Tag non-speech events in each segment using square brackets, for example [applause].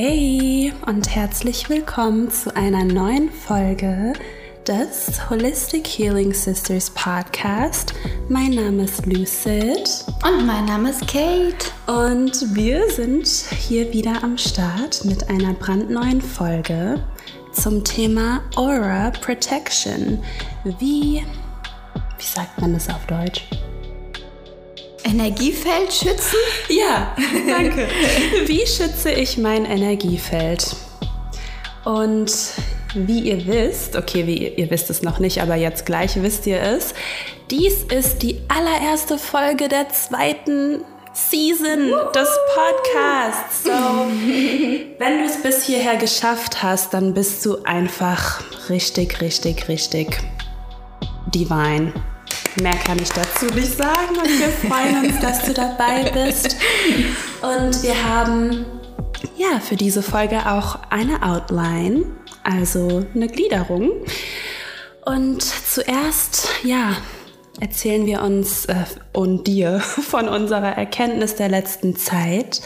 Hey und herzlich willkommen zu einer neuen Folge des Holistic Healing Sisters Podcast. Mein Name ist Lucid. Und mein Name ist Kate. Und wir sind hier wieder am Start mit einer brandneuen Folge zum Thema Aura Protection. Wie, wie sagt man das auf Deutsch? Energiefeld schützen? Ja, [laughs] danke. Wie schütze ich mein Energiefeld? Und wie ihr wisst, okay, wie ihr wisst es noch nicht, aber jetzt gleich wisst ihr es, dies ist die allererste Folge der zweiten Season des Podcasts. So, wenn du es bis hierher geschafft hast, dann bist du einfach richtig, richtig, richtig divine. Mehr kann ich dazu nicht sagen und wir freuen uns, [laughs] dass du dabei bist. Und wir haben ja für diese Folge auch eine Outline, also eine Gliederung. Und zuerst, ja, erzählen wir uns äh, und dir [laughs] von unserer Erkenntnis der letzten Zeit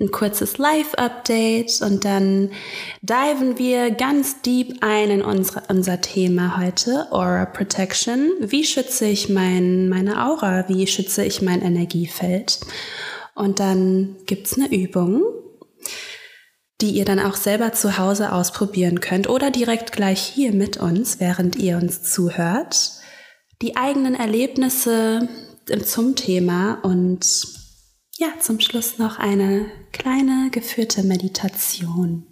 ein kurzes Live-Update und dann diven wir ganz deep ein in unsere, unser Thema heute, Aura Protection. Wie schütze ich mein, meine Aura? Wie schütze ich mein Energiefeld? Und dann gibt's eine Übung, die ihr dann auch selber zu Hause ausprobieren könnt oder direkt gleich hier mit uns, während ihr uns zuhört. Die eigenen Erlebnisse zum Thema und ja, zum Schluss noch eine kleine geführte Meditation.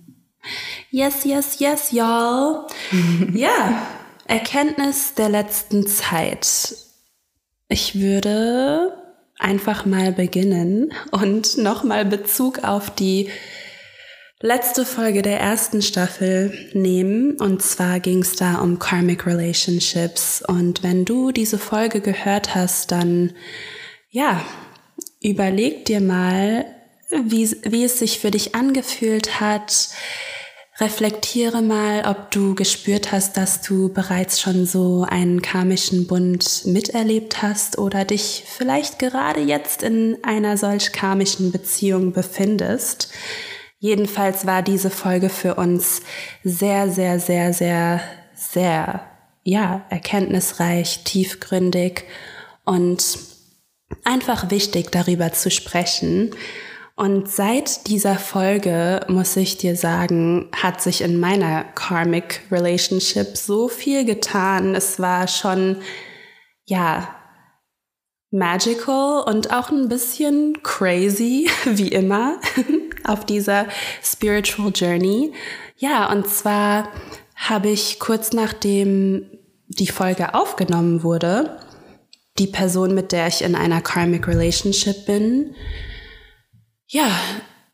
Yes, yes, yes, y'all. [laughs] ja, Erkenntnis der letzten Zeit. Ich würde einfach mal beginnen und nochmal Bezug auf die letzte Folge der ersten Staffel nehmen. Und zwar ging es da um Karmic Relationships. Und wenn du diese Folge gehört hast, dann ja, Überleg dir mal, wie, wie es sich für dich angefühlt hat. Reflektiere mal, ob du gespürt hast, dass du bereits schon so einen karmischen Bund miterlebt hast oder dich vielleicht gerade jetzt in einer solch karmischen Beziehung befindest. Jedenfalls war diese Folge für uns sehr, sehr, sehr, sehr, sehr, ja, erkenntnisreich, tiefgründig und einfach wichtig, darüber zu sprechen. Und seit dieser Folge, muss ich dir sagen, hat sich in meiner Karmic Relationship so viel getan. Es war schon, ja, magical und auch ein bisschen crazy, [laughs] wie immer, [laughs] auf dieser Spiritual Journey. Ja, und zwar habe ich kurz nachdem die Folge aufgenommen wurde, die Person, mit der ich in einer karmic relationship bin, ja,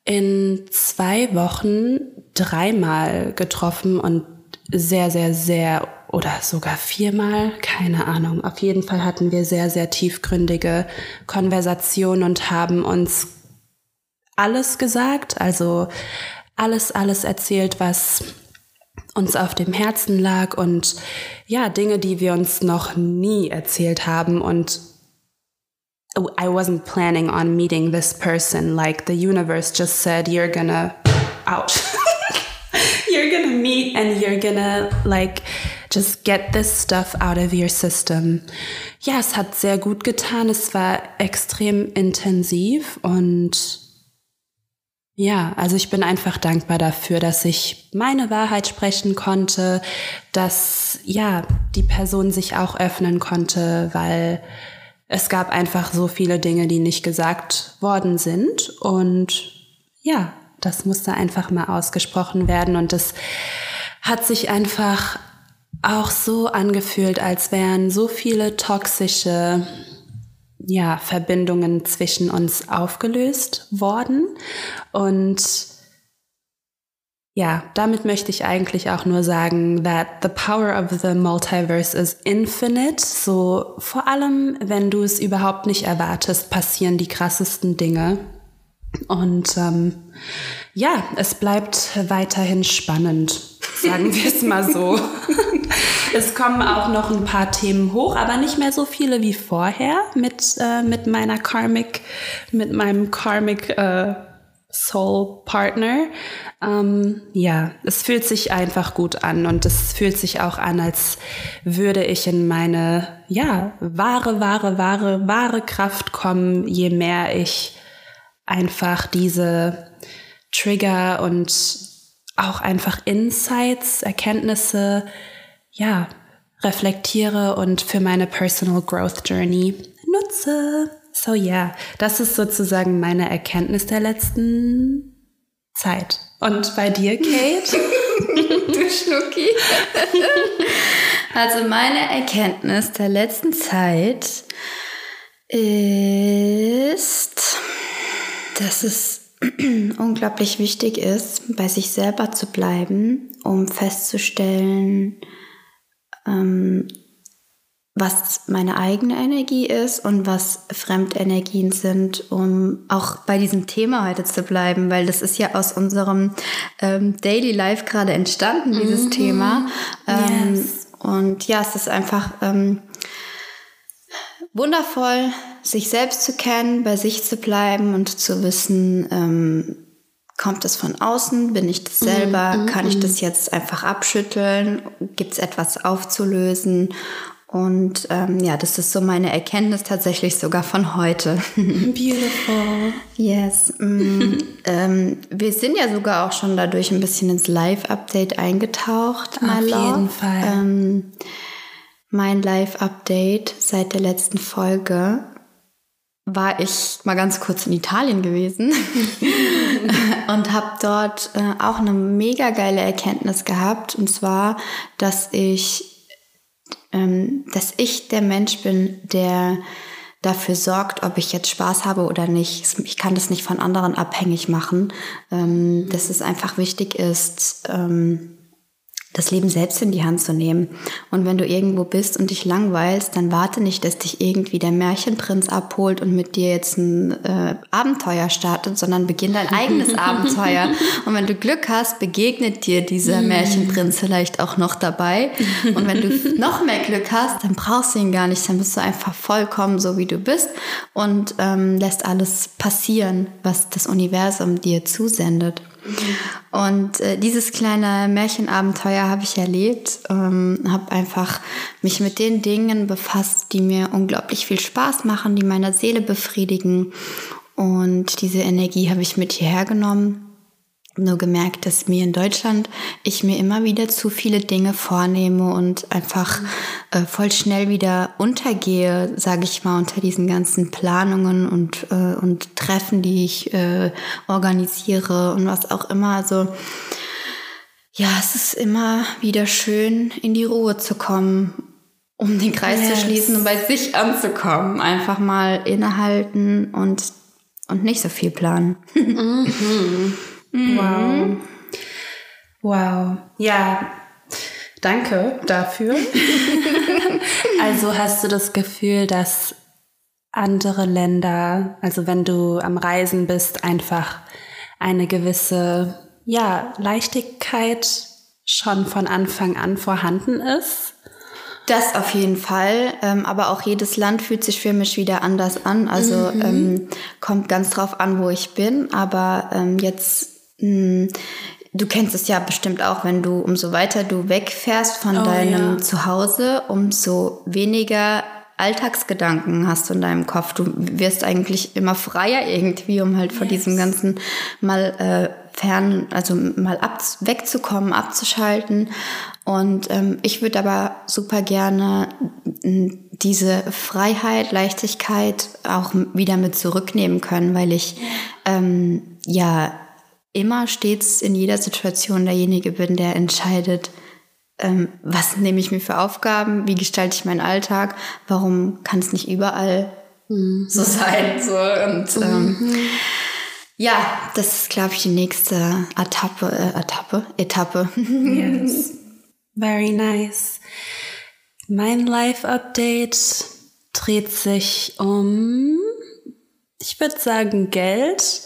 in zwei Wochen dreimal getroffen und sehr, sehr, sehr oder sogar viermal, keine Ahnung. Auf jeden Fall hatten wir sehr, sehr tiefgründige Konversationen und haben uns alles gesagt, also alles, alles erzählt, was uns auf dem Herzen lag und ja, Dinge, die wir uns noch nie erzählt haben und I wasn't planning on meeting this person. Like the universe just said, you're gonna, ouch, [laughs] you're gonna meet and you're gonna like just get this stuff out of your system. Ja, es hat sehr gut getan. Es war extrem intensiv und ja, also ich bin einfach dankbar dafür, dass ich meine Wahrheit sprechen konnte, dass ja, die Person sich auch öffnen konnte, weil es gab einfach so viele Dinge, die nicht gesagt worden sind. Und ja, das musste einfach mal ausgesprochen werden. Und es hat sich einfach auch so angefühlt, als wären so viele toxische ja, Verbindungen zwischen uns aufgelöst worden. Und ja, damit möchte ich eigentlich auch nur sagen, that the power of the multiverse is infinite. So vor allem, wenn du es überhaupt nicht erwartest, passieren die krassesten Dinge. Und ähm, ja, es bleibt weiterhin spannend, sagen wir es mal so. [laughs] es kommen auch noch ein paar Themen hoch, aber nicht mehr so viele wie vorher mit, äh, mit meiner Karmic, mit meinem Karmic äh, Soul Partner. Ähm, ja, es fühlt sich einfach gut an und es fühlt sich auch an, als würde ich in meine, ja, wahre, wahre, wahre, wahre Kraft kommen, je mehr ich einfach diese Trigger und auch einfach Insights, Erkenntnisse, ja, reflektiere und für meine Personal Growth Journey nutze. So yeah, das ist sozusagen meine Erkenntnis der letzten Zeit. Und bei dir, Kate? [laughs] du Schnucki. also meine Erkenntnis der letzten Zeit ist, dass es [clears throat] unglaublich wichtig ist, bei sich selber zu bleiben, um festzustellen, ähm, was meine eigene Energie ist und was Fremdenergien sind, um auch bei diesem Thema heute zu bleiben, weil das ist ja aus unserem ähm, Daily Life gerade entstanden, dieses mhm. Thema. Ähm, yes. Und ja, es ist einfach ähm, wundervoll, sich selbst zu kennen, bei sich zu bleiben und zu wissen, ähm, kommt es von außen, bin ich das selber, mm, mm, kann ich das mhm. jetzt einfach abschütteln, gibt es etwas aufzulösen und ähm, ja, das ist so meine Erkenntnis tatsächlich sogar von heute. [laughs] Beautiful. yes. Mm, [laughs] ähm, wir sind ja sogar auch schon dadurch ein bisschen ins Live-Update eingetaucht. Auf jeden Fall. Ähm, mein Live-Update seit der letzten Folge war ich mal ganz kurz in Italien gewesen [laughs] und habe dort äh, auch eine mega geile Erkenntnis gehabt. Und zwar, dass ich, ähm, dass ich der Mensch bin, der dafür sorgt, ob ich jetzt Spaß habe oder nicht. Ich kann das nicht von anderen abhängig machen. Ähm, dass es einfach wichtig ist, ähm, das Leben selbst in die Hand zu nehmen. Und wenn du irgendwo bist und dich langweilst, dann warte nicht, dass dich irgendwie der Märchenprinz abholt und mit dir jetzt ein äh, Abenteuer startet, sondern beginn dein eigenes [laughs] Abenteuer. Und wenn du Glück hast, begegnet dir dieser mm. Märchenprinz vielleicht auch noch dabei. Und wenn du [laughs] noch mehr Glück hast, dann brauchst du ihn gar nicht, dann bist du einfach vollkommen so, wie du bist und ähm, lässt alles passieren, was das Universum dir zusendet. Und äh, dieses kleine Märchenabenteuer habe ich erlebt, ähm, habe einfach mich mit den Dingen befasst, die mir unglaublich viel Spaß machen, die meiner Seele befriedigen. Und diese Energie habe ich mit hierher genommen nur gemerkt, dass mir in Deutschland ich mir immer wieder zu viele Dinge vornehme und einfach äh, voll schnell wieder untergehe, sage ich mal, unter diesen ganzen Planungen und, äh, und Treffen, die ich äh, organisiere und was auch immer. Also ja, es ist immer wieder schön, in die Ruhe zu kommen, um den Kreis yes. zu schließen und bei sich anzukommen. Einfach mal innehalten und, und nicht so viel planen. [laughs] Mhm. Mhm. Wow. Wow. Ja, danke dafür. [laughs] also hast du das Gefühl, dass andere Länder, also wenn du am Reisen bist, einfach eine gewisse ja, Leichtigkeit schon von Anfang an vorhanden ist? Das auf jeden Fall. Ähm, aber auch jedes Land fühlt sich für mich wieder anders an. Also mhm. ähm, kommt ganz drauf an, wo ich bin. Aber ähm, jetzt du kennst es ja bestimmt auch, wenn du umso weiter du wegfährst von oh, deinem ja. Zuhause, umso weniger Alltagsgedanken hast du in deinem Kopf. Du wirst eigentlich immer freier irgendwie, um halt yes. von diesem ganzen mal äh, fern, also mal ab, wegzukommen, abzuschalten. Und ähm, ich würde aber super gerne diese Freiheit, Leichtigkeit auch wieder mit zurücknehmen können, weil ich ähm, ja immer stets in jeder Situation derjenige bin, der entscheidet, ähm, was nehme ich mir für Aufgaben, wie gestalte ich meinen Alltag, warum kann es nicht überall mhm. so sein. So. Und ähm, mhm. ja, das ist, glaube ich, die nächste Etappe, äh, Etappe, Etappe. Yes. [laughs] Very nice. Mein Live-Update dreht sich um, ich würde sagen, Geld.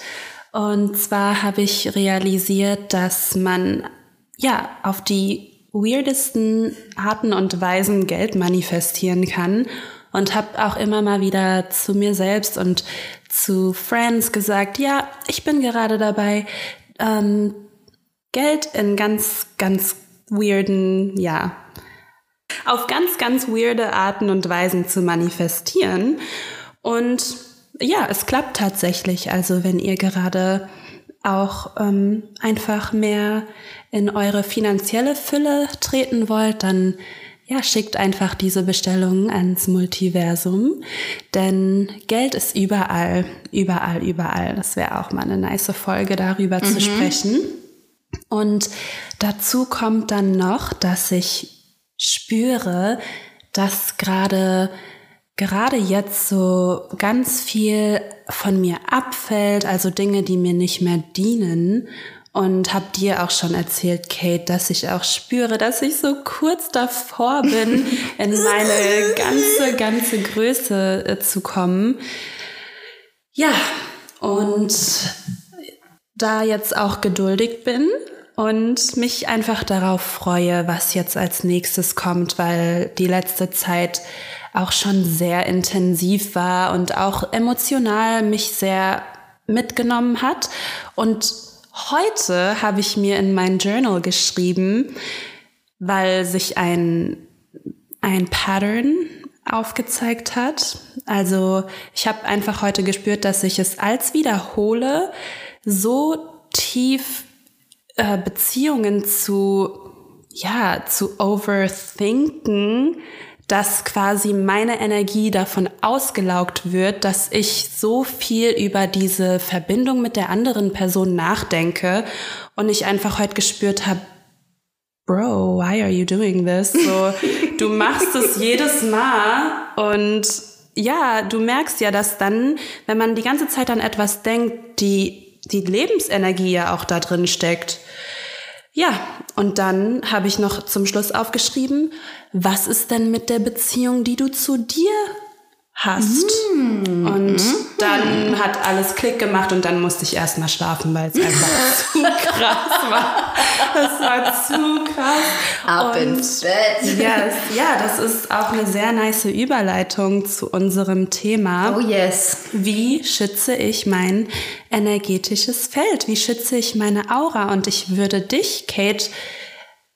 Und zwar habe ich realisiert, dass man ja auf die weirdesten Arten und Weisen Geld manifestieren kann. und habe auch immer mal wieder zu mir selbst und zu Friends gesagt, ja, ich bin gerade dabei, ähm, Geld in ganz, ganz weirden, ja, auf ganz, ganz weirde Arten und Weisen zu manifestieren. Und ja, es klappt tatsächlich. Also wenn ihr gerade auch ähm, einfach mehr in eure finanzielle Fülle treten wollt, dann ja, schickt einfach diese Bestellungen ans Multiversum, denn Geld ist überall, überall, überall. Das wäre auch mal eine nice Folge darüber mhm. zu sprechen. Und dazu kommt dann noch, dass ich spüre, dass gerade gerade jetzt so ganz viel von mir abfällt, also Dinge, die mir nicht mehr dienen. Und habe dir auch schon erzählt, Kate, dass ich auch spüre, dass ich so kurz davor bin, [laughs] in meine ganze, ganze Größe äh, zu kommen. Ja, und da jetzt auch geduldig bin und mich einfach darauf freue, was jetzt als nächstes kommt, weil die letzte Zeit auch schon sehr intensiv war und auch emotional mich sehr mitgenommen hat. Und heute habe ich mir in mein Journal geschrieben, weil sich ein, ein Pattern aufgezeigt hat. Also ich habe einfach heute gespürt, dass ich es als wiederhole, so tief äh, Beziehungen zu, ja, zu overthinken, dass quasi meine Energie davon ausgelaugt wird, dass ich so viel über diese Verbindung mit der anderen Person nachdenke und ich einfach heute gespürt habe, Bro, why are you doing this? So, [laughs] du machst es jedes Mal und ja, du merkst ja, dass dann, wenn man die ganze Zeit an etwas denkt, die, die Lebensenergie ja auch da drin steckt. Ja, und dann habe ich noch zum Schluss aufgeschrieben, was ist denn mit der Beziehung, die du zu dir hast? Mm. Und dann hat alles Klick gemacht und dann musste ich erstmal schlafen, weil es einfach [laughs] zu krass war. Das war zu krass. Ab und ins Bett. Yes, ja, das ist auch eine sehr nice Überleitung zu unserem Thema. Oh yes. Wie schütze ich mein energetisches Feld? Wie schütze ich meine Aura? Und ich würde dich, Kate,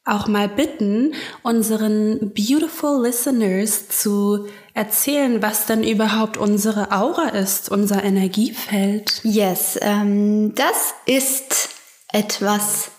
auch mal bitten, unseren beautiful listeners zu erzählen, was denn überhaupt unsere Aura ist, unser Energiefeld. Yes, ähm, das ist etwas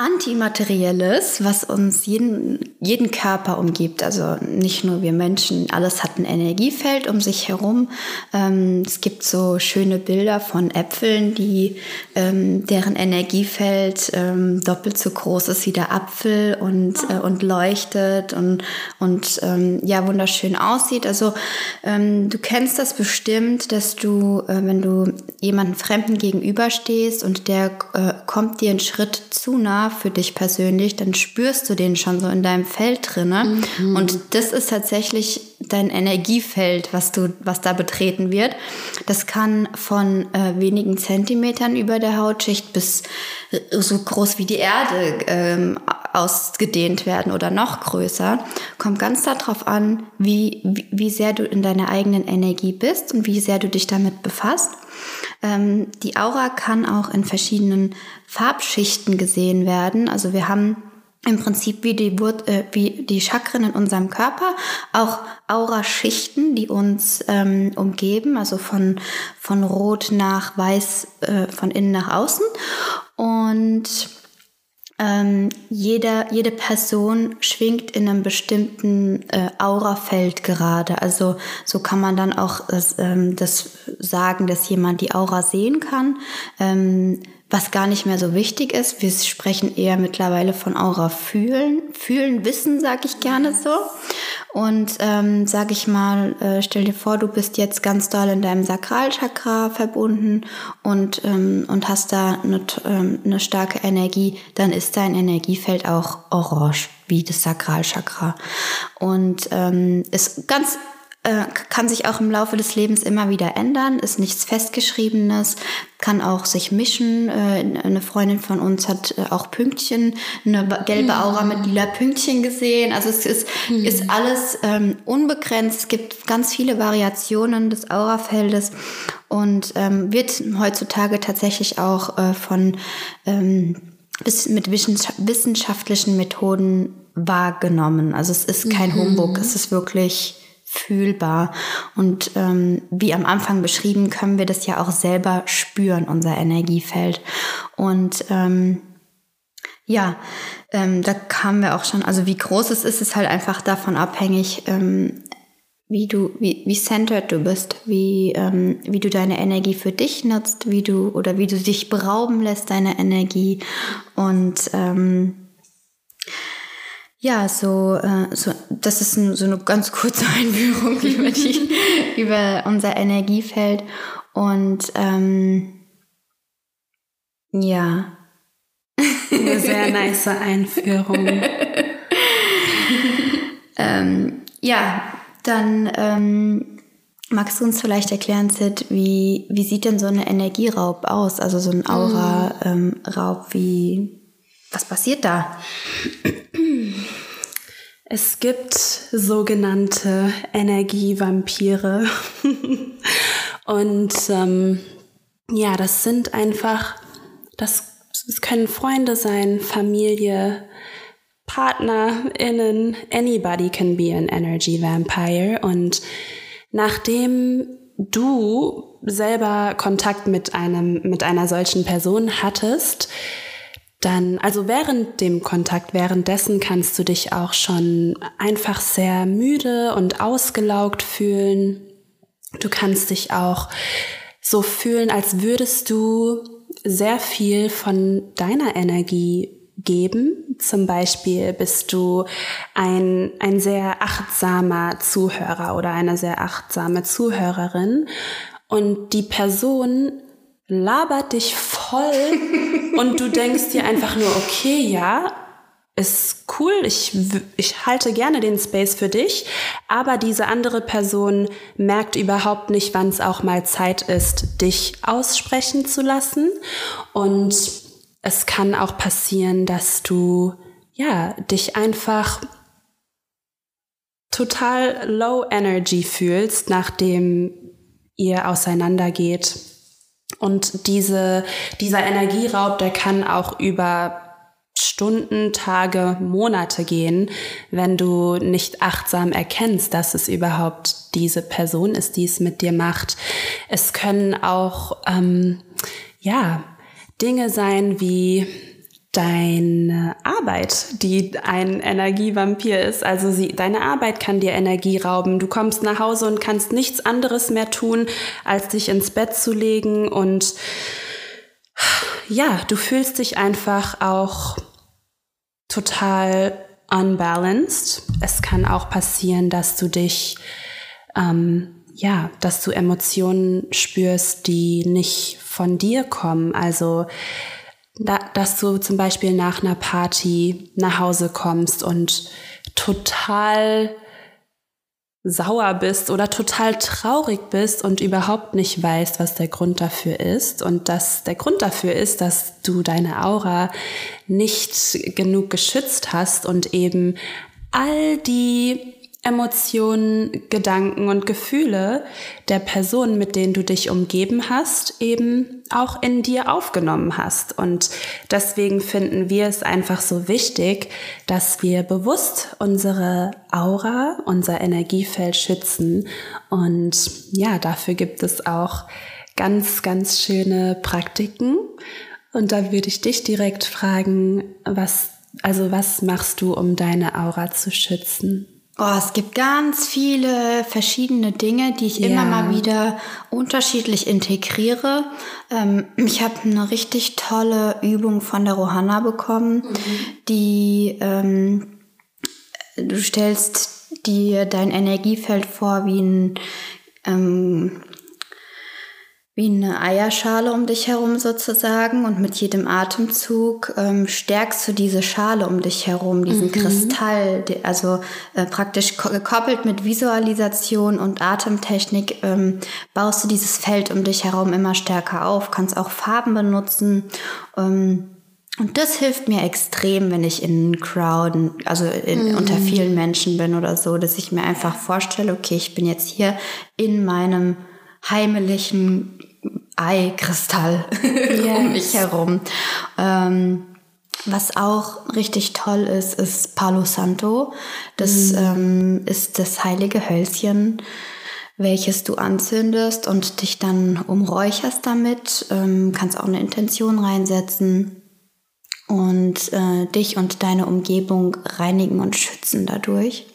Antimaterielles, was uns jeden, jeden Körper umgibt. Also nicht nur wir Menschen, alles hat ein Energiefeld um sich herum. Ähm, es gibt so schöne Bilder von Äpfeln, die ähm, deren Energiefeld ähm, doppelt so groß ist wie der Apfel und, äh, und leuchtet und, und ähm, ja, wunderschön aussieht. Also ähm, du kennst das bestimmt, dass du, äh, wenn du jemanden Fremden gegenüberstehst und der äh, kommt dir einen Schritt zu nah, für dich persönlich, dann spürst du den schon so in deinem Feld drinne. Mhm. Und das ist tatsächlich dein Energiefeld, was du, was da betreten wird. Das kann von äh, wenigen Zentimetern über der Hautschicht bis äh, so groß wie die Erde ähm, ausgedehnt werden oder noch größer. Kommt ganz darauf an, wie, wie, wie sehr du in deiner eigenen Energie bist und wie sehr du dich damit befasst. Ähm, die Aura kann auch in verschiedenen Farbschichten gesehen werden. Also wir haben im Prinzip wie die, äh, wie die Chakren in unserem Körper, auch Aura-Schichten, die uns ähm, umgeben, also von, von Rot nach Weiß, äh, von innen nach außen. Und ähm, jede, jede Person schwingt in einem bestimmten äh, Aurafeld gerade. Also so kann man dann auch ähm, das sagen, dass jemand die Aura sehen kann. Ähm, was gar nicht mehr so wichtig ist. Wir sprechen eher mittlerweile von Aura fühlen. Fühlen, wissen, sage ich gerne so. Und ähm, sage ich mal, äh, stell dir vor, du bist jetzt ganz doll in deinem Sakralchakra verbunden und, ähm, und hast da eine, ähm, eine starke Energie, dann ist dein Energiefeld auch orange, wie das Sakralchakra. Und ähm, ist ganz äh, kann sich auch im Laufe des Lebens immer wieder ändern, ist nichts Festgeschriebenes, kann auch sich mischen. Äh, eine Freundin von uns hat äh, auch Pünktchen, eine gelbe Aura mit lila Pünktchen gesehen. Also es ist, mhm. ist alles ähm, unbegrenzt. Es gibt ganz viele Variationen des Aurafeldes und ähm, wird heutzutage tatsächlich auch äh, von ähm, bis mit wissenschaftlichen Methoden wahrgenommen. Also es ist kein mhm. Humbug, es ist wirklich fühlbar. Und ähm, wie am Anfang beschrieben, können wir das ja auch selber spüren, unser Energiefeld. Und ähm, ja, ähm, da kamen wir auch schon, also wie groß es ist, ist halt einfach davon abhängig, ähm, wie du, wie, wie centered du bist, wie, ähm, wie du deine Energie für dich nutzt, wie du oder wie du dich berauben lässt, deine Energie. Und ähm, ja, so, äh, so das ist ein, so eine ganz kurze [laughs] Einführung über, die, über unser Energiefeld. Und ähm, ja. Eine sehr nice Einführung. [laughs] ähm, ja, dann ähm, magst du uns vielleicht erklären, Sid, wie, wie sieht denn so eine Energieraub aus? Also so ein Aura-Raub, mm. ähm, wie, was passiert da? Es gibt sogenannte Energievampire. [laughs] Und ähm, ja, das sind einfach, das, das können Freunde sein, Familie, PartnerInnen, anybody can be an energy vampire. Und nachdem du selber Kontakt mit einem, mit einer solchen Person hattest, dann, also während dem Kontakt, währenddessen kannst du dich auch schon einfach sehr müde und ausgelaugt fühlen. Du kannst dich auch so fühlen, als würdest du sehr viel von deiner Energie geben. Zum Beispiel bist du ein, ein sehr achtsamer Zuhörer oder eine sehr achtsame Zuhörerin und die Person labert dich voll und du denkst dir einfach nur, okay, ja, ist cool, ich, ich halte gerne den Space für dich, aber diese andere Person merkt überhaupt nicht, wann es auch mal Zeit ist, dich aussprechen zu lassen. Und es kann auch passieren, dass du, ja, dich einfach total low energy fühlst, nachdem ihr auseinandergeht und diese, dieser Energieraub, der kann auch über Stunden, Tage, Monate gehen, wenn du nicht achtsam erkennst, dass es überhaupt diese Person ist, die es mit dir macht. Es können auch, ähm, ja, Dinge sein wie deine Arbeit, die ein Energievampir ist. Also sie, deine Arbeit kann dir Energie rauben. Du kommst nach Hause und kannst nichts anderes mehr tun, als dich ins Bett zu legen und ja, du fühlst dich einfach auch total unbalanced. Es kann auch passieren, dass du dich, ähm, ja, dass du Emotionen spürst, die nicht von dir kommen. Also da, dass du zum Beispiel nach einer Party nach Hause kommst und total sauer bist oder total traurig bist und überhaupt nicht weißt, was der Grund dafür ist. Und dass der Grund dafür ist, dass du deine Aura nicht genug geschützt hast und eben all die Emotionen, Gedanken und Gefühle der Personen, mit denen du dich umgeben hast, eben auch in dir aufgenommen hast. Und deswegen finden wir es einfach so wichtig, dass wir bewusst unsere Aura, unser Energiefeld schützen. Und ja, dafür gibt es auch ganz, ganz schöne Praktiken. Und da würde ich dich direkt fragen, was, also was machst du, um deine Aura zu schützen? Oh, es gibt ganz viele verschiedene Dinge, die ich ja. immer mal wieder unterschiedlich integriere. Ähm, ich habe eine richtig tolle Übung von der Rohanna bekommen, mhm. die ähm, du stellst dir dein Energiefeld vor wie ein ähm, wie eine Eierschale um dich herum sozusagen und mit jedem Atemzug ähm, stärkst du diese Schale um dich herum, diesen mhm. Kristall, also äh, praktisch gekoppelt mit Visualisation und Atemtechnik ähm, baust du dieses Feld um dich herum immer stärker auf, kannst auch Farben benutzen. Ähm, und das hilft mir extrem, wenn ich in Crowden, also in, mhm. unter vielen Menschen bin oder so, dass ich mir einfach vorstelle, okay, ich bin jetzt hier in meinem heimlichen Eikristall yes. [laughs] um mich herum. Ähm, was auch richtig toll ist, ist Palo Santo. Das mhm. ähm, ist das heilige Hölzchen, welches du anzündest und dich dann umräucherst damit. Ähm, kannst auch eine Intention reinsetzen und äh, dich und deine Umgebung reinigen und schützen dadurch.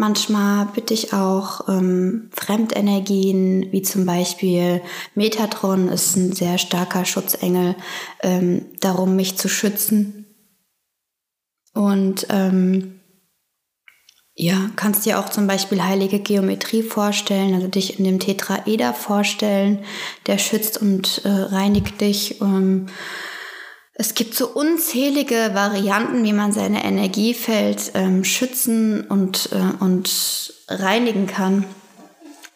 Manchmal bitte ich auch ähm, Fremdenergien, wie zum Beispiel Metatron ist ein sehr starker Schutzengel, ähm, darum mich zu schützen. Und ähm, ja, kannst dir auch zum Beispiel heilige Geometrie vorstellen, also dich in dem Tetraeder vorstellen, der schützt und äh, reinigt dich. Ähm, es gibt so unzählige Varianten, wie man seine Energiefeld ähm, schützen und, äh, und reinigen kann.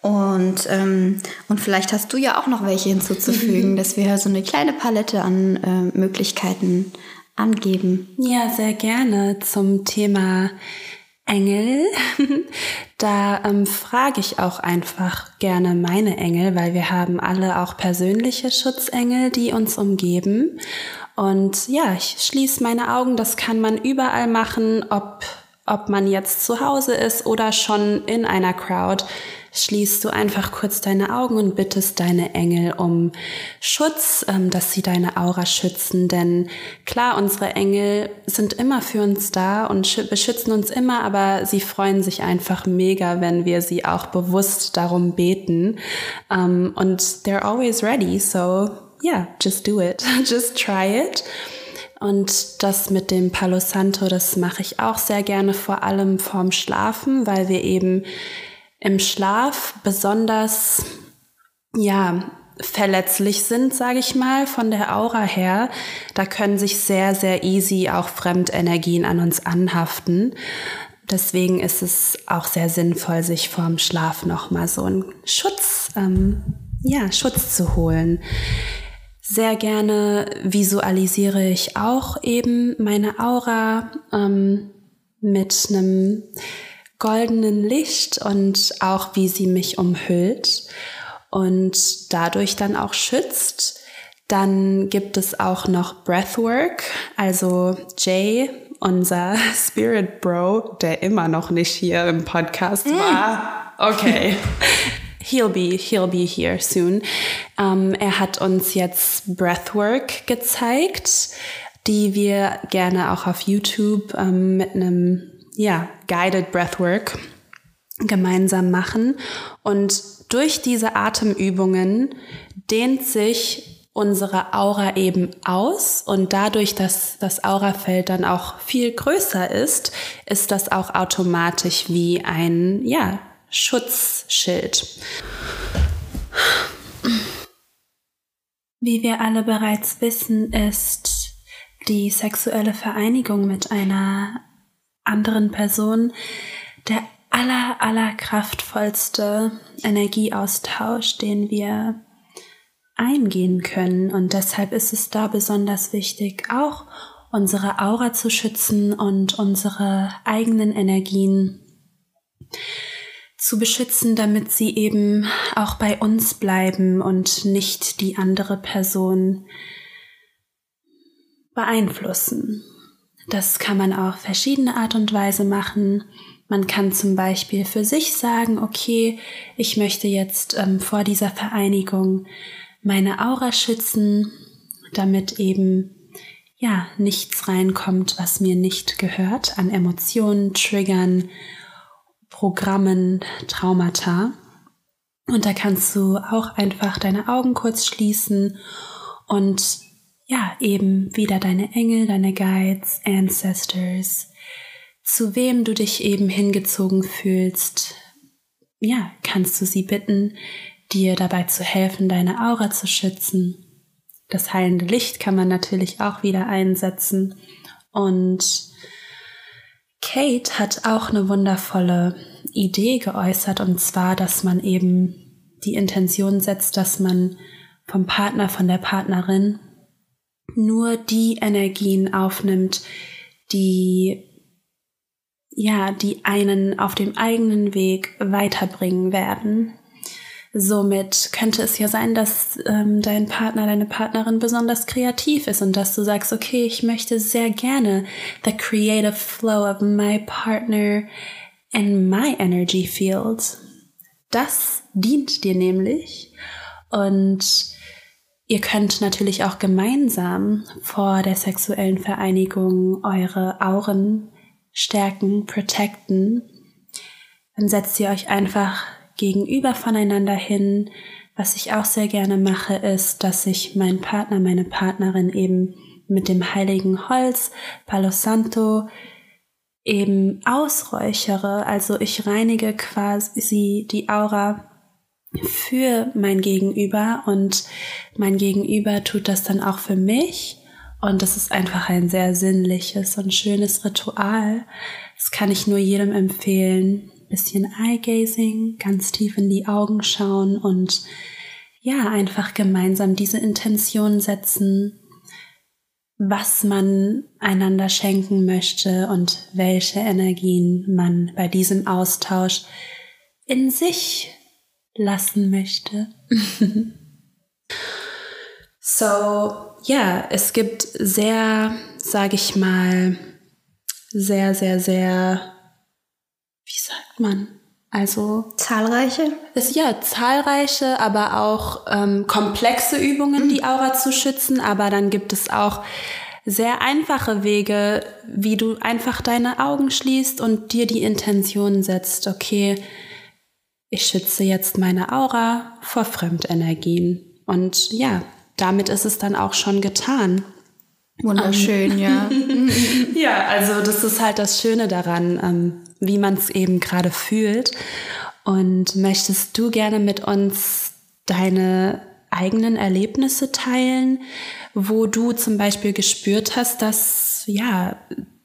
Und, ähm, und vielleicht hast du ja auch noch welche hinzuzufügen, [laughs] dass wir so eine kleine Palette an äh, Möglichkeiten angeben. Ja, sehr gerne zum Thema Engel. [laughs] da ähm, frage ich auch einfach gerne meine Engel, weil wir haben alle auch persönliche Schutzengel, die uns umgeben. Und ja, ich schließe meine Augen. Das kann man überall machen, ob, ob man jetzt zu Hause ist oder schon in einer Crowd. Schließt du einfach kurz deine Augen und bittest deine Engel um Schutz, ähm, dass sie deine Aura schützen. Denn klar, unsere Engel sind immer für uns da und beschützen uns immer, aber sie freuen sich einfach mega, wenn wir sie auch bewusst darum beten. Ähm, und they're always ready. So ja, just do it, [laughs] just try it. Und das mit dem Palo Santo, das mache ich auch sehr gerne, vor allem vorm Schlafen, weil wir eben im Schlaf besonders, ja, verletzlich sind, sage ich mal, von der Aura her. Da können sich sehr, sehr easy auch Fremdenergien an uns anhaften. Deswegen ist es auch sehr sinnvoll, sich vorm Schlaf nochmal so einen Schutz, ähm, ja, Schutz zu holen. Sehr gerne visualisiere ich auch eben meine Aura ähm, mit einem goldenen Licht und auch wie sie mich umhüllt und dadurch dann auch schützt. Dann gibt es auch noch Breathwork, also Jay, unser [laughs] Spirit Bro, der immer noch nicht hier im Podcast mm. war. Okay. [laughs] He'll be, he'll be here soon. Ähm, er hat uns jetzt Breathwork gezeigt, die wir gerne auch auf YouTube ähm, mit einem, ja, guided Breathwork gemeinsam machen. Und durch diese Atemübungen dehnt sich unsere Aura eben aus und dadurch, dass das Aurafeld dann auch viel größer ist, ist das auch automatisch wie ein, ja, Schutzschild. Wie wir alle bereits wissen, ist die sexuelle Vereinigung mit einer anderen Person der aller, aller kraftvollste Energieaustausch, den wir eingehen können. Und deshalb ist es da besonders wichtig, auch unsere Aura zu schützen und unsere eigenen Energien zu beschützen, damit sie eben auch bei uns bleiben und nicht die andere Person beeinflussen. Das kann man auf verschiedene Art und Weise machen. Man kann zum Beispiel für sich sagen, okay, ich möchte jetzt ähm, vor dieser Vereinigung meine Aura schützen, damit eben ja nichts reinkommt, was mir nicht gehört, an Emotionen, Triggern Programmen Traumata. Und da kannst du auch einfach deine Augen kurz schließen und ja, eben wieder deine Engel, deine Guides, Ancestors, zu wem du dich eben hingezogen fühlst, ja, kannst du sie bitten, dir dabei zu helfen, deine Aura zu schützen. Das heilende Licht kann man natürlich auch wieder einsetzen. Und Kate hat auch eine wundervolle Idee geäußert, und zwar, dass man eben die Intention setzt, dass man vom Partner, von der Partnerin nur die Energien aufnimmt, die ja, die einen auf dem eigenen Weg weiterbringen werden. Somit könnte es ja sein, dass ähm, dein Partner, deine Partnerin besonders kreativ ist und dass du sagst, okay, ich möchte sehr gerne the creative flow of my partner and my energy field. Das dient dir nämlich und ihr könnt natürlich auch gemeinsam vor der sexuellen Vereinigung eure Auren stärken, protecten. Dann setzt ihr euch einfach gegenüber voneinander hin. Was ich auch sehr gerne mache, ist, dass ich meinen Partner, meine Partnerin eben mit dem heiligen Holz, Palo Santo, eben ausräuchere. Also ich reinige quasi die Aura für mein Gegenüber und mein Gegenüber tut das dann auch für mich. Und das ist einfach ein sehr sinnliches und schönes Ritual. Das kann ich nur jedem empfehlen bisschen Eye-Gazing, ganz tief in die Augen schauen und ja, einfach gemeinsam diese Intention setzen, was man einander schenken möchte und welche Energien man bei diesem Austausch in sich lassen möchte. [laughs] so, ja, es gibt sehr, sage ich mal, sehr, sehr, sehr wie sagt man? Also zahlreiche? Ist ja zahlreiche, aber auch ähm, komplexe Übungen, mhm. die Aura zu schützen. Aber dann gibt es auch sehr einfache Wege, wie du einfach deine Augen schließt und dir die Intention setzt, okay, ich schütze jetzt meine Aura vor Fremdenergien. Und ja, damit ist es dann auch schon getan. Wunderschön, ja. [laughs] ja, also das ist halt das Schöne daran. Ähm, wie man es eben gerade fühlt. Und möchtest du gerne mit uns deine eigenen Erlebnisse teilen, wo du zum Beispiel gespürt hast, dass, ja,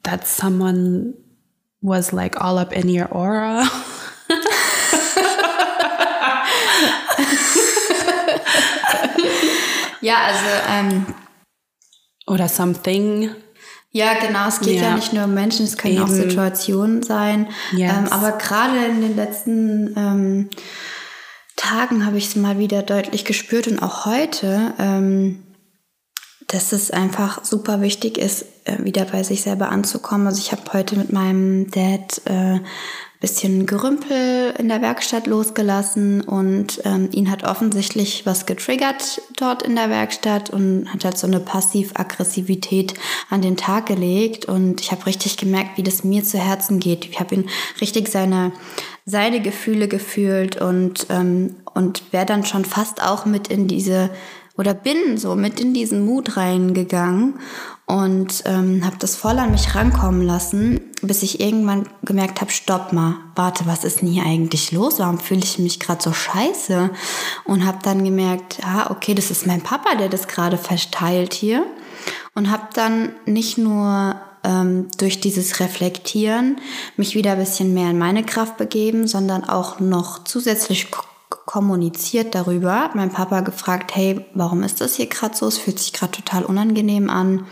that someone was like all up in your aura? [laughs] ja, also, ähm, oder something ja, genau. Es geht ja, ja nicht nur um Menschen, es können Eben. auch Situationen sein. Yes. Ähm, aber gerade in den letzten ähm, Tagen habe ich es mal wieder deutlich gespürt und auch heute, ähm, dass es einfach super wichtig ist, äh, wieder bei sich selber anzukommen. Also ich habe heute mit meinem Dad äh, bisschen Gerümpel in der Werkstatt losgelassen und ähm, ihn hat offensichtlich was getriggert dort in der Werkstatt und hat halt so eine Passiv-Aggressivität an den Tag gelegt und ich habe richtig gemerkt, wie das mir zu Herzen geht. Ich habe ihn richtig seine seine Gefühle gefühlt und ähm, und wäre dann schon fast auch mit in diese oder bin so mit in diesen Mut reingegangen und ähm, habe das voll an mich rankommen lassen, bis ich irgendwann gemerkt habe, stopp mal, warte, was ist denn hier eigentlich los? Warum fühle ich mich gerade so scheiße? Und habe dann gemerkt, ah, okay, das ist mein Papa, der das gerade verteilt hier. Und habe dann nicht nur ähm, durch dieses Reflektieren mich wieder ein bisschen mehr in meine Kraft begeben, sondern auch noch zusätzlich kommuniziert darüber. Mein Papa gefragt, hey, warum ist das hier gerade so? Es fühlt sich gerade total unangenehm an.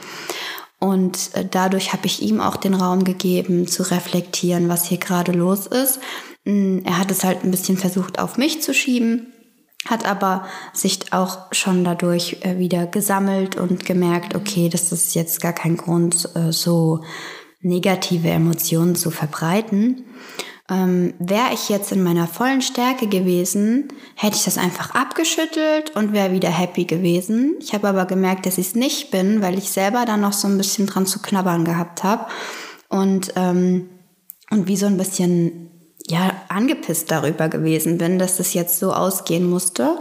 Und äh, dadurch habe ich ihm auch den Raum gegeben, zu reflektieren, was hier gerade los ist. Mm, er hat es halt ein bisschen versucht, auf mich zu schieben, hat aber sich auch schon dadurch äh, wieder gesammelt und gemerkt, okay, das ist jetzt gar kein Grund, äh, so negative Emotionen zu verbreiten. Ähm, Wäre ich jetzt in meiner vollen Stärke gewesen, hätte ich das einfach abgeschüttelt und wäre wieder happy gewesen. Ich habe aber gemerkt, dass ich es nicht bin, weil ich selber dann noch so ein bisschen dran zu knabbern gehabt habe und ähm, und wie so ein bisschen ja angepisst darüber gewesen bin, dass das jetzt so ausgehen musste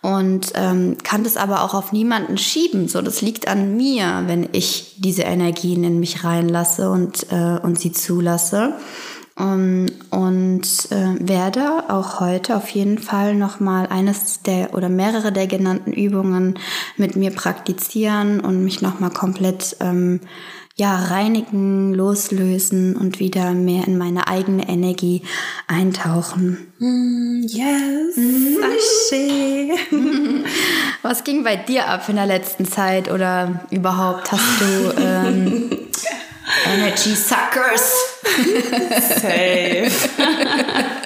und ähm, kann das aber auch auf niemanden schieben. So, das liegt an mir, wenn ich diese Energien in mich reinlasse und äh, und sie zulasse. Um, und äh, werde auch heute auf jeden Fall nochmal eines der oder mehrere der genannten Übungen mit mir praktizieren und mich nochmal komplett ähm, ja, reinigen, loslösen und wieder mehr in meine eigene Energie eintauchen. Mm, yes, mm. Asche. [laughs] Was ging bei dir ab in der letzten Zeit oder überhaupt hast du ähm, [laughs] Energy Suckers? Safe. [laughs]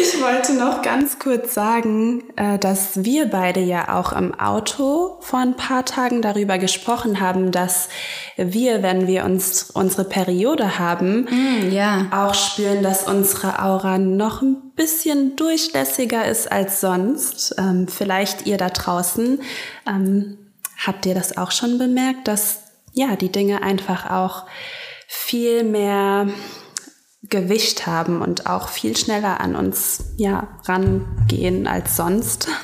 Ich wollte noch ganz kurz sagen, äh, dass wir beide ja auch im Auto vor ein paar Tagen darüber gesprochen haben, dass wir, wenn wir uns unsere Periode haben, mm, ja. auch spüren, dass unsere Aura noch ein bisschen durchlässiger ist als sonst. Ähm, vielleicht ihr da draußen, ähm, habt ihr das auch schon bemerkt, dass ja die Dinge einfach auch viel mehr Gewicht haben und auch viel schneller an uns ja, rangehen als sonst. [laughs]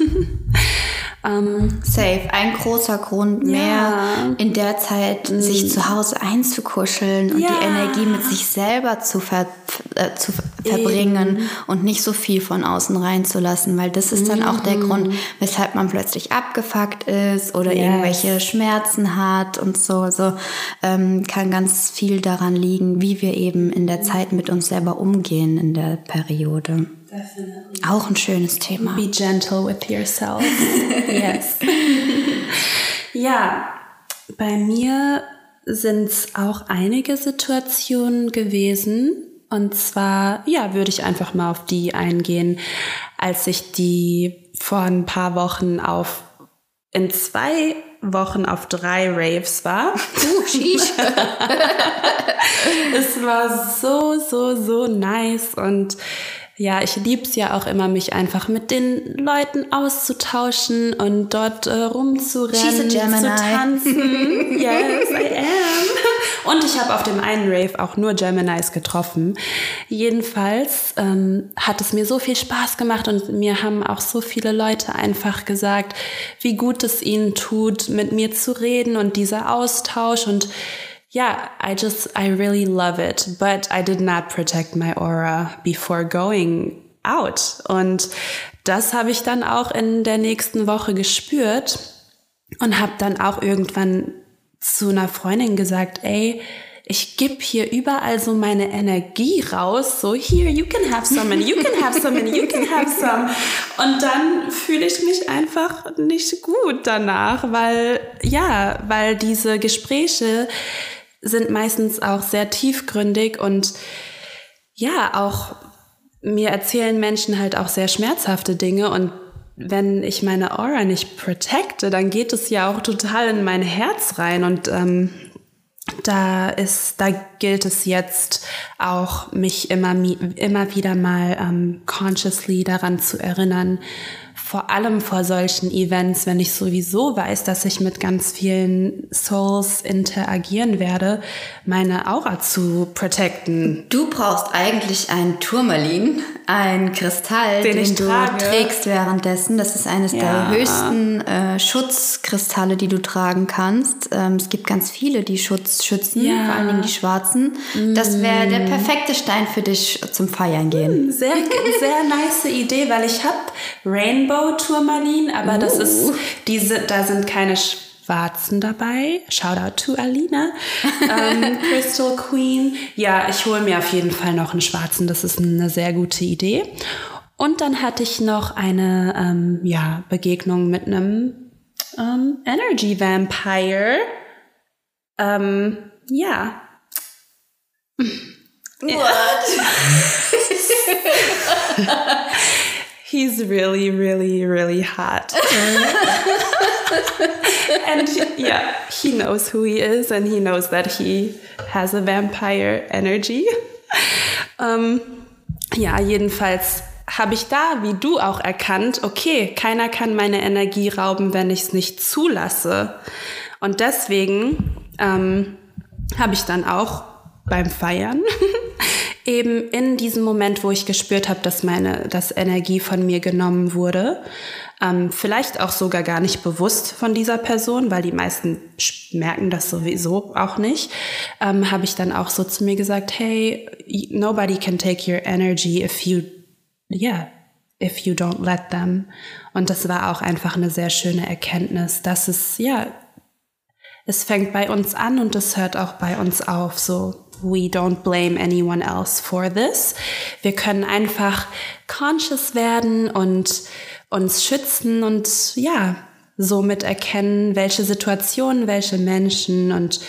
Ähm, Safe. Ein großer Grund mehr, ja. in der Zeit mhm. sich zu Hause einzukuscheln und ja. die Energie mit sich selber zu, ver äh, zu verbringen Eben. und nicht so viel von außen reinzulassen, weil das ist dann mhm. auch der. Grund, weshalb man plötzlich abgefuckt ist oder yes. irgendwelche Schmerzen hat und so. Also ähm, kann ganz viel daran liegen, wie wir eben in der Zeit mit uns selber umgehen in der Periode. Definitely. Auch ein schönes Thema. Be gentle with yourself. [laughs] yes. ja, bei mir sind es auch einige Situationen gewesen. Und zwar, ja, würde ich einfach mal auf die eingehen, als ich die vor ein paar Wochen auf in zwei Wochen auf drei Raves war. [laughs] Es war so, so, so nice und ja, ich lieb's ja auch immer, mich einfach mit den Leuten auszutauschen und dort äh, rumzurennen, zu tanzen. [laughs] yes, I am. Und ich habe auf dem einen Rave auch nur Geminis getroffen. Jedenfalls ähm, hat es mir so viel Spaß gemacht und mir haben auch so viele Leute einfach gesagt, wie gut es ihnen tut, mit mir zu reden und dieser Austausch und yeah, I just, I really love it. But I did not protect my aura before going out. Und das habe ich dann auch in der nächsten Woche gespürt und habe dann auch irgendwann zu einer Freundin gesagt, ey, ich gebe hier überall so meine Energie raus, so here, you can have some and you can have some and you can have some. Und dann fühle ich mich einfach nicht gut danach, weil, ja, weil diese Gespräche, sind meistens auch sehr tiefgründig und ja, auch mir erzählen Menschen halt auch sehr schmerzhafte Dinge und wenn ich meine Aura nicht protecte, dann geht es ja auch total in mein Herz rein und ähm, da ist, da gilt es jetzt auch, mich immer, immer wieder mal ähm, consciously daran zu erinnern, vor allem vor solchen Events, wenn ich sowieso weiß, dass ich mit ganz vielen Souls interagieren werde, meine Aura zu protecten. Du brauchst eigentlich einen Turmalin, ein Kristall, den, den du trage. trägst währenddessen. Das ist eines ja. der höchsten äh, Schutzkristalle, die du tragen kannst. Ähm, es gibt ganz viele, die Schutz schützen, ja. vor allen Dingen die schwarzen. Das wäre der mm. perfekte Stein für dich zum Feiern gehen. Sehr, sehr nice Idee, weil ich habe Rainbow Turmalin, aber uh. das ist uh. diese, da sind keine Schwarzen dabei. Shout out to Alina. ähm, [laughs] Crystal Queen. Ja, ich hole mir auf jeden Fall noch einen schwarzen. Das ist eine sehr gute Idee. Und dann hatte ich noch eine ähm, ja, Begegnung mit einem ähm, Energy Vampire. Ähm, ja. What? [laughs] [laughs] he's really, really, really hot. [laughs] and yeah, he knows who he is and he knows that he has a vampire energy. Um, ja, jedenfalls habe ich da, wie du auch erkannt, okay, keiner kann meine Energie rauben, wenn ich es nicht zulasse. Und deswegen ähm, habe ich dann auch beim Feiern [laughs] eben in diesem Moment, wo ich gespürt habe, dass meine, dass Energie von mir genommen wurde, ähm, vielleicht auch sogar gar nicht bewusst von dieser Person, weil die meisten merken das sowieso auch nicht, ähm, habe ich dann auch so zu mir gesagt, hey, nobody can take your energy if you, yeah, if you don't let them. Und das war auch einfach eine sehr schöne Erkenntnis, dass es, ja, es fängt bei uns an und es hört auch bei uns auf, so we don't blame anyone else for this. Wir können einfach conscious werden und uns schützen und ja, somit erkennen, welche Situationen, welche Menschen und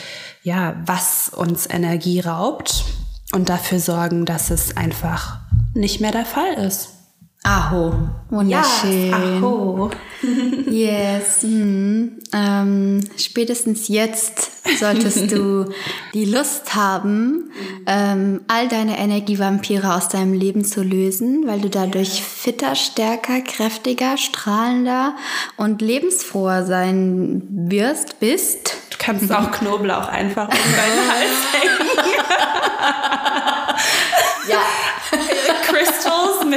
ja, was uns Energie raubt und dafür sorgen, dass es einfach nicht mehr der Fall ist. Aho. Wunderschön. Ja, aho. [laughs] yes. Hm. Ähm, spätestens jetzt solltest du [laughs] die Lust haben, ähm, all deine Energievampire aus deinem Leben zu lösen, weil du dadurch fitter, stärker, kräftiger, strahlender und lebensfroher sein wirst, bist. Du kannst auch Knoblauch einfach um deinen [laughs] Hals hängen. ja.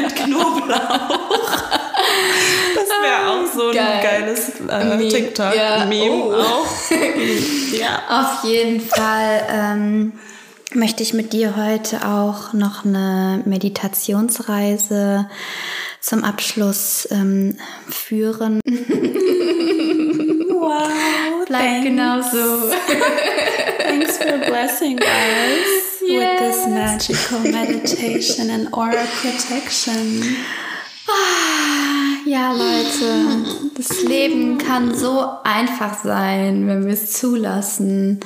Mit Knoblauch. Das wäre auch so Geil. ein geiles äh, TikTok-Meme ja. oh. auch. [laughs] ja. Auf jeden Fall ähm, möchte ich mit dir heute auch noch eine Meditationsreise zum Abschluss ähm, führen. wow. Bleib genau so. Thanks for blessing us yes. with this magical [laughs] meditation and aura protection. Ja, Leute, das Leben kann so einfach sein, wenn wir es zulassen.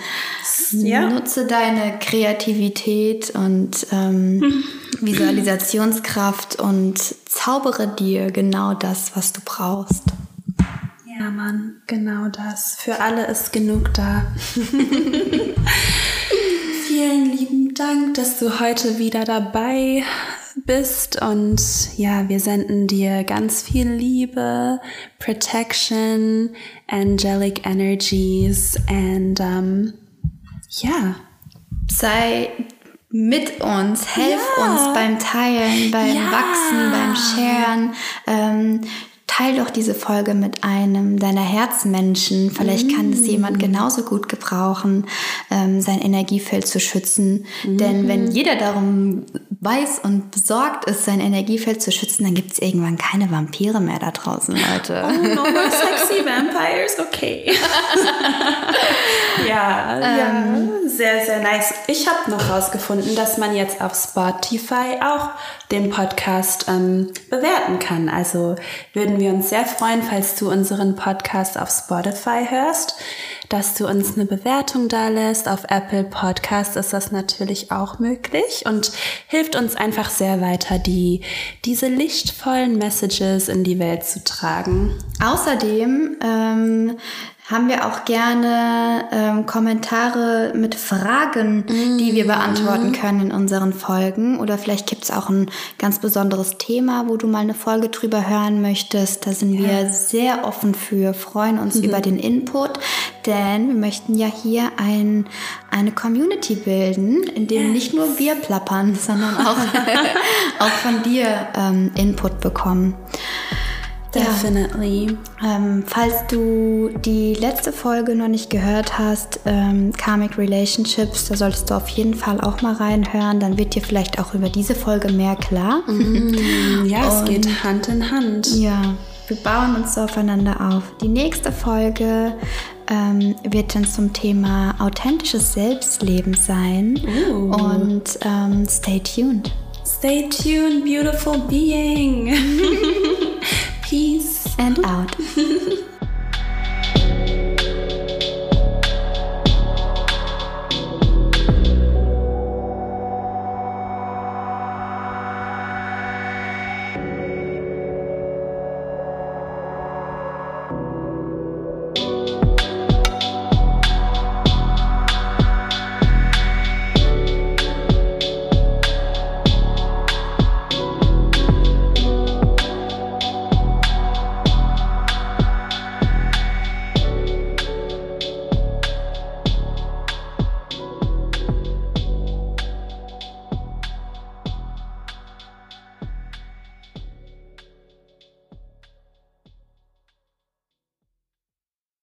Ja. Nutze deine Kreativität und ähm, Visualisationskraft und zaubere dir genau das, was du brauchst. Ja, Mann, genau das. Für alle ist genug da. [laughs] Vielen lieben Dank, dass du heute wieder dabei bist und ja, wir senden dir ganz viel Liebe, Protection, Angelic Energies and um, ja. Sei mit uns, helf ja. uns beim Teilen, beim ja. Wachsen, beim Sharen. Ähm, teil doch diese Folge mit einem deiner Herzmenschen. Vielleicht mm. kann es jemand genauso gut gebrauchen, ähm, sein Energiefeld zu schützen. Mm. Denn wenn jeder darum weiß und besorgt ist, sein Energiefeld zu schützen, dann gibt es irgendwann keine Vampire mehr da draußen, Leute. Oh, no more [laughs] sexy vampires, okay. [laughs] ja, ähm, ja, sehr, sehr nice. Ich habe noch rausgefunden, dass man jetzt auf Spotify auch den Podcast ähm, bewerten kann. Also würden wir uns sehr freuen, falls du unseren Podcast auf Spotify hörst, dass du uns eine Bewertung da lässt. Auf Apple Podcast ist das natürlich auch möglich und hilft uns einfach sehr weiter, die, diese lichtvollen Messages in die Welt zu tragen. Außerdem ähm, haben wir auch gerne ähm, Kommentare mit Fragen, mm. die wir beantworten mhm. können in unseren Folgen. Oder vielleicht gibt es auch ein ganz besonderes Thema, wo du mal eine Folge drüber hören möchtest. Da sind yes. wir sehr offen für, freuen uns mhm. über den Input, denn wir möchten ja hier ein, eine Community bilden, in dem yes. nicht nur wir plappern, sondern auch, [laughs] [laughs] auch von dir ähm, Input bekommen. Definitely. Ja. Ähm, falls du die letzte Folge noch nicht gehört hast, ähm, Karmic Relationships, da solltest du auf jeden Fall auch mal reinhören. Dann wird dir vielleicht auch über diese Folge mehr klar. Mm, ja, es geht Hand in Hand. Ja, wir bauen uns so aufeinander auf. Die nächste Folge ähm, wird dann zum Thema authentisches Selbstleben sein. Uh. Und ähm, stay tuned. Stay tuned, beautiful being. [laughs] And out. [laughs]